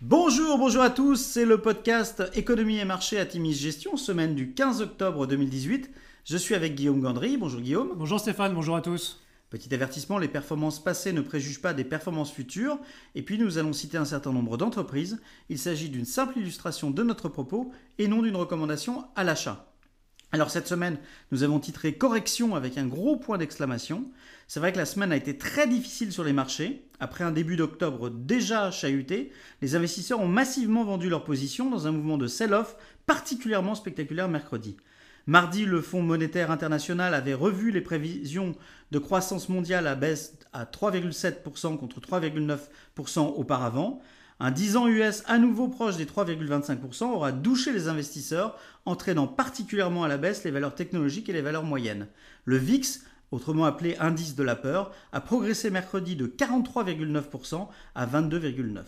Bonjour, bonjour à tous, c'est le podcast Économie et marché à Timis Gestion, semaine du 15 octobre 2018. Je suis avec Guillaume Gandry. Bonjour Guillaume. Bonjour Stéphane, bonjour à tous. Petit avertissement, les performances passées ne préjugent pas des performances futures. Et puis nous allons citer un certain nombre d'entreprises. Il s'agit d'une simple illustration de notre propos et non d'une recommandation à l'achat. Alors cette semaine, nous avons titré Correction avec un gros point d'exclamation. C'est vrai que la semaine a été très difficile sur les marchés. Après un début d'octobre déjà chahuté, les investisseurs ont massivement vendu leurs positions dans un mouvement de sell-off particulièrement spectaculaire mercredi. Mardi, le Fonds monétaire international avait revu les prévisions de croissance mondiale à baisse à 3,7% contre 3,9% auparavant. Un 10 ans US à nouveau proche des 3,25% aura douché les investisseurs, entraînant particulièrement à la baisse les valeurs technologiques et les valeurs moyennes. Le VIX, autrement appelé indice de la peur, a progressé mercredi de 43,9% à 22,9%.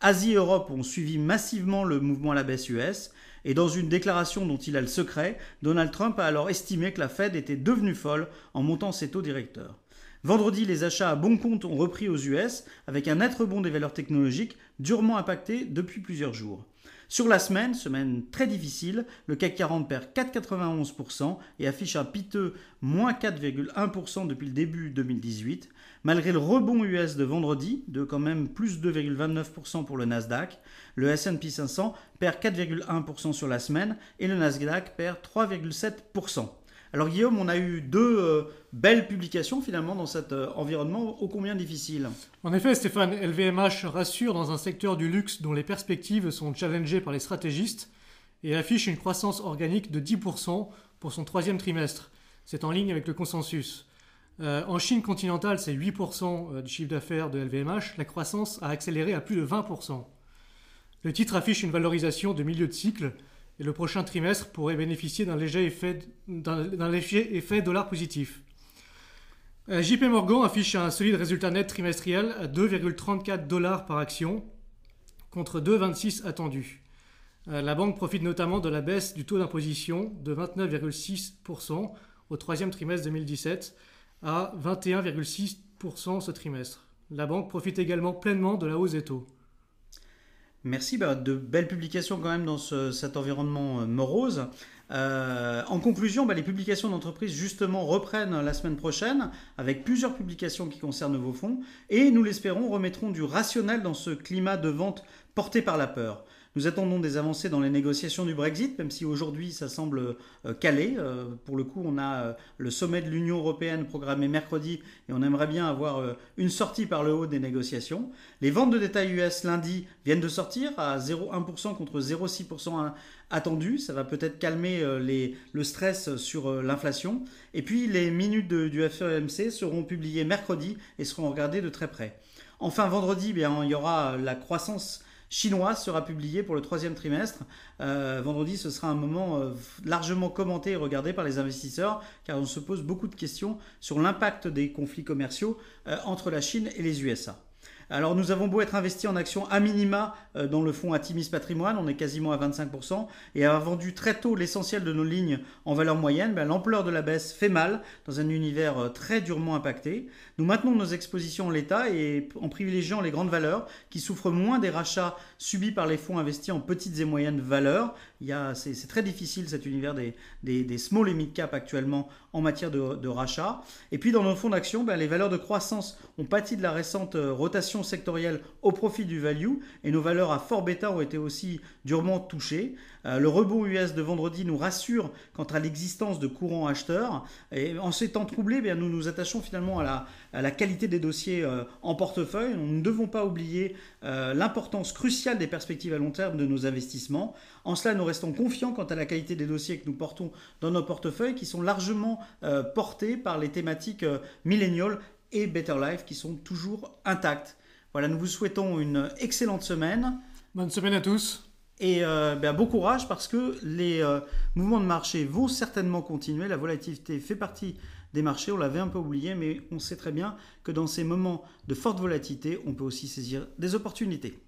Asie et Europe ont suivi massivement le mouvement à la baisse US, et dans une déclaration dont il a le secret, Donald Trump a alors estimé que la Fed était devenue folle en montant ses taux directeurs. Vendredi, les achats à bon compte ont repris aux US avec un net rebond des valeurs technologiques durement impacté depuis plusieurs jours. Sur la semaine, semaine très difficile, le CAC 40 perd 4,91% et affiche un piteux moins 4,1% depuis le début 2018, malgré le rebond US de vendredi de quand même plus 2,29% pour le Nasdaq. Le S&P 500 perd 4,1% sur la semaine et le Nasdaq perd 3,7%. Alors Guillaume, on a eu deux euh, belles publications finalement dans cet euh, environnement ô combien difficile? En effet, Stéphane, LVMH rassure dans un secteur du luxe dont les perspectives sont challengées par les stratégistes et affiche une croissance organique de 10% pour son troisième trimestre. C'est en ligne avec le consensus. Euh, en Chine continentale, c'est 8% du chiffre d'affaires de LVMH. La croissance a accéléré à plus de 20%. Le titre affiche une valorisation de milieu de cycle et le prochain trimestre pourrait bénéficier d'un léger effet, dollar positif. Euh, JP Morgan affiche un solide résultat net trimestriel à 2,34 dollars par action contre 2,26 attendus. Euh, la banque profite notamment de la baisse du taux d'imposition de 29,6% au troisième trimestre 2017 à 21,6% ce trimestre. La banque profite également pleinement de la hausse des taux. Merci, bah, de belles publications quand même dans cet environnement euh, morose. Euh, en conclusion, bah, les publications d'entreprise justement reprennent la semaine prochaine avec plusieurs publications qui concernent vos fonds et nous l'espérons remettront du rationnel dans ce climat de vente porté par la peur. Nous attendons des avancées dans les négociations du Brexit, même si aujourd'hui ça semble euh, calé. Euh, pour le coup, on a euh, le sommet de l'Union européenne programmé mercredi et on aimerait bien avoir une sortie par le haut des négociations. Les ventes de détail US lundi viennent de sortir à 0,1% contre 0,6% attendu. Ça va peut-être calmer le stress sur l'inflation. Et puis les minutes du FOMC seront publiées mercredi et seront regardées de très près. Enfin, vendredi, bien, il y aura la croissance chinoise sera publié pour le troisième trimestre. Euh, vendredi, ce sera un moment euh, largement commenté et regardé par les investisseurs, car on se pose beaucoup de questions sur l'impact des conflits commerciaux euh, entre la Chine et les USA. Alors nous avons beau être investi en actions à minima euh, dans le fonds Atimis Patrimoine, on est quasiment à 25%, et avoir vendu très tôt l'essentiel de nos lignes en valeur moyenne, ben, l'ampleur de la baisse fait mal dans un univers euh, très durement impacté. Nous maintenons nos expositions en l'état et en privilégiant les grandes valeurs qui souffrent moins des rachats subis par les fonds investis en petites et moyennes valeurs. C'est très difficile cet univers des, des, small et mid cap actuellement en matière de, rachat. Et puis dans nos fonds d'action, ben, les valeurs de croissance ont pâti de la récente euh, rotation sectorielle au profit du value et nos valeurs à fort bêta ont été aussi durement touchées. Euh, le rebond US de vendredi nous rassure quant à l'existence de courants acheteurs et en ces temps troublés, bien, nous nous attachons finalement à la, à la qualité des dossiers euh, en portefeuille. Nous ne devons pas oublier euh, l'importance cruciale des perspectives à long terme de nos investissements. En cela, nous restons confiants quant à la qualité des dossiers que nous portons dans nos portefeuilles qui sont largement portés par les thématiques milléniales et Better Life qui sont toujours intactes. Voilà, nous vous souhaitons une excellente semaine. Bonne semaine à tous. Et euh, ben, bon courage parce que les euh, mouvements de marché vont certainement continuer. La volatilité fait partie des marchés, on l'avait un peu oublié, mais on sait très bien que dans ces moments de forte volatilité, on peut aussi saisir des opportunités.